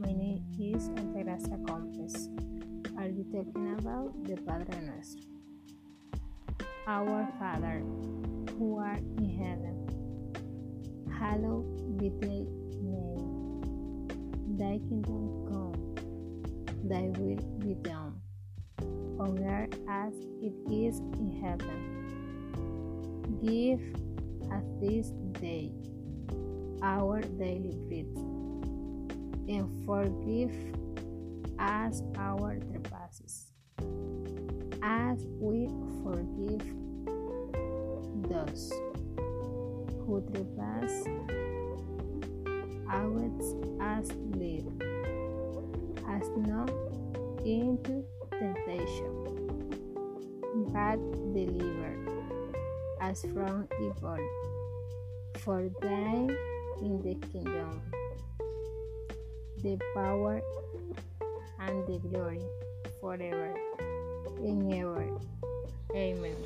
My name is Altagracia Compes. Are you talking about the Padre Nuestro? Our Father, who art in heaven, hallowed be thy name. Thy kingdom come, thy will be done, on earth as it is in heaven. Give us this day our daily bread and forgive us our trespasses, as we forgive those who trespass against us. Lead us not into temptation, but deliver us from evil. For thine in the kingdom, the power and the glory forever and ever. Amen.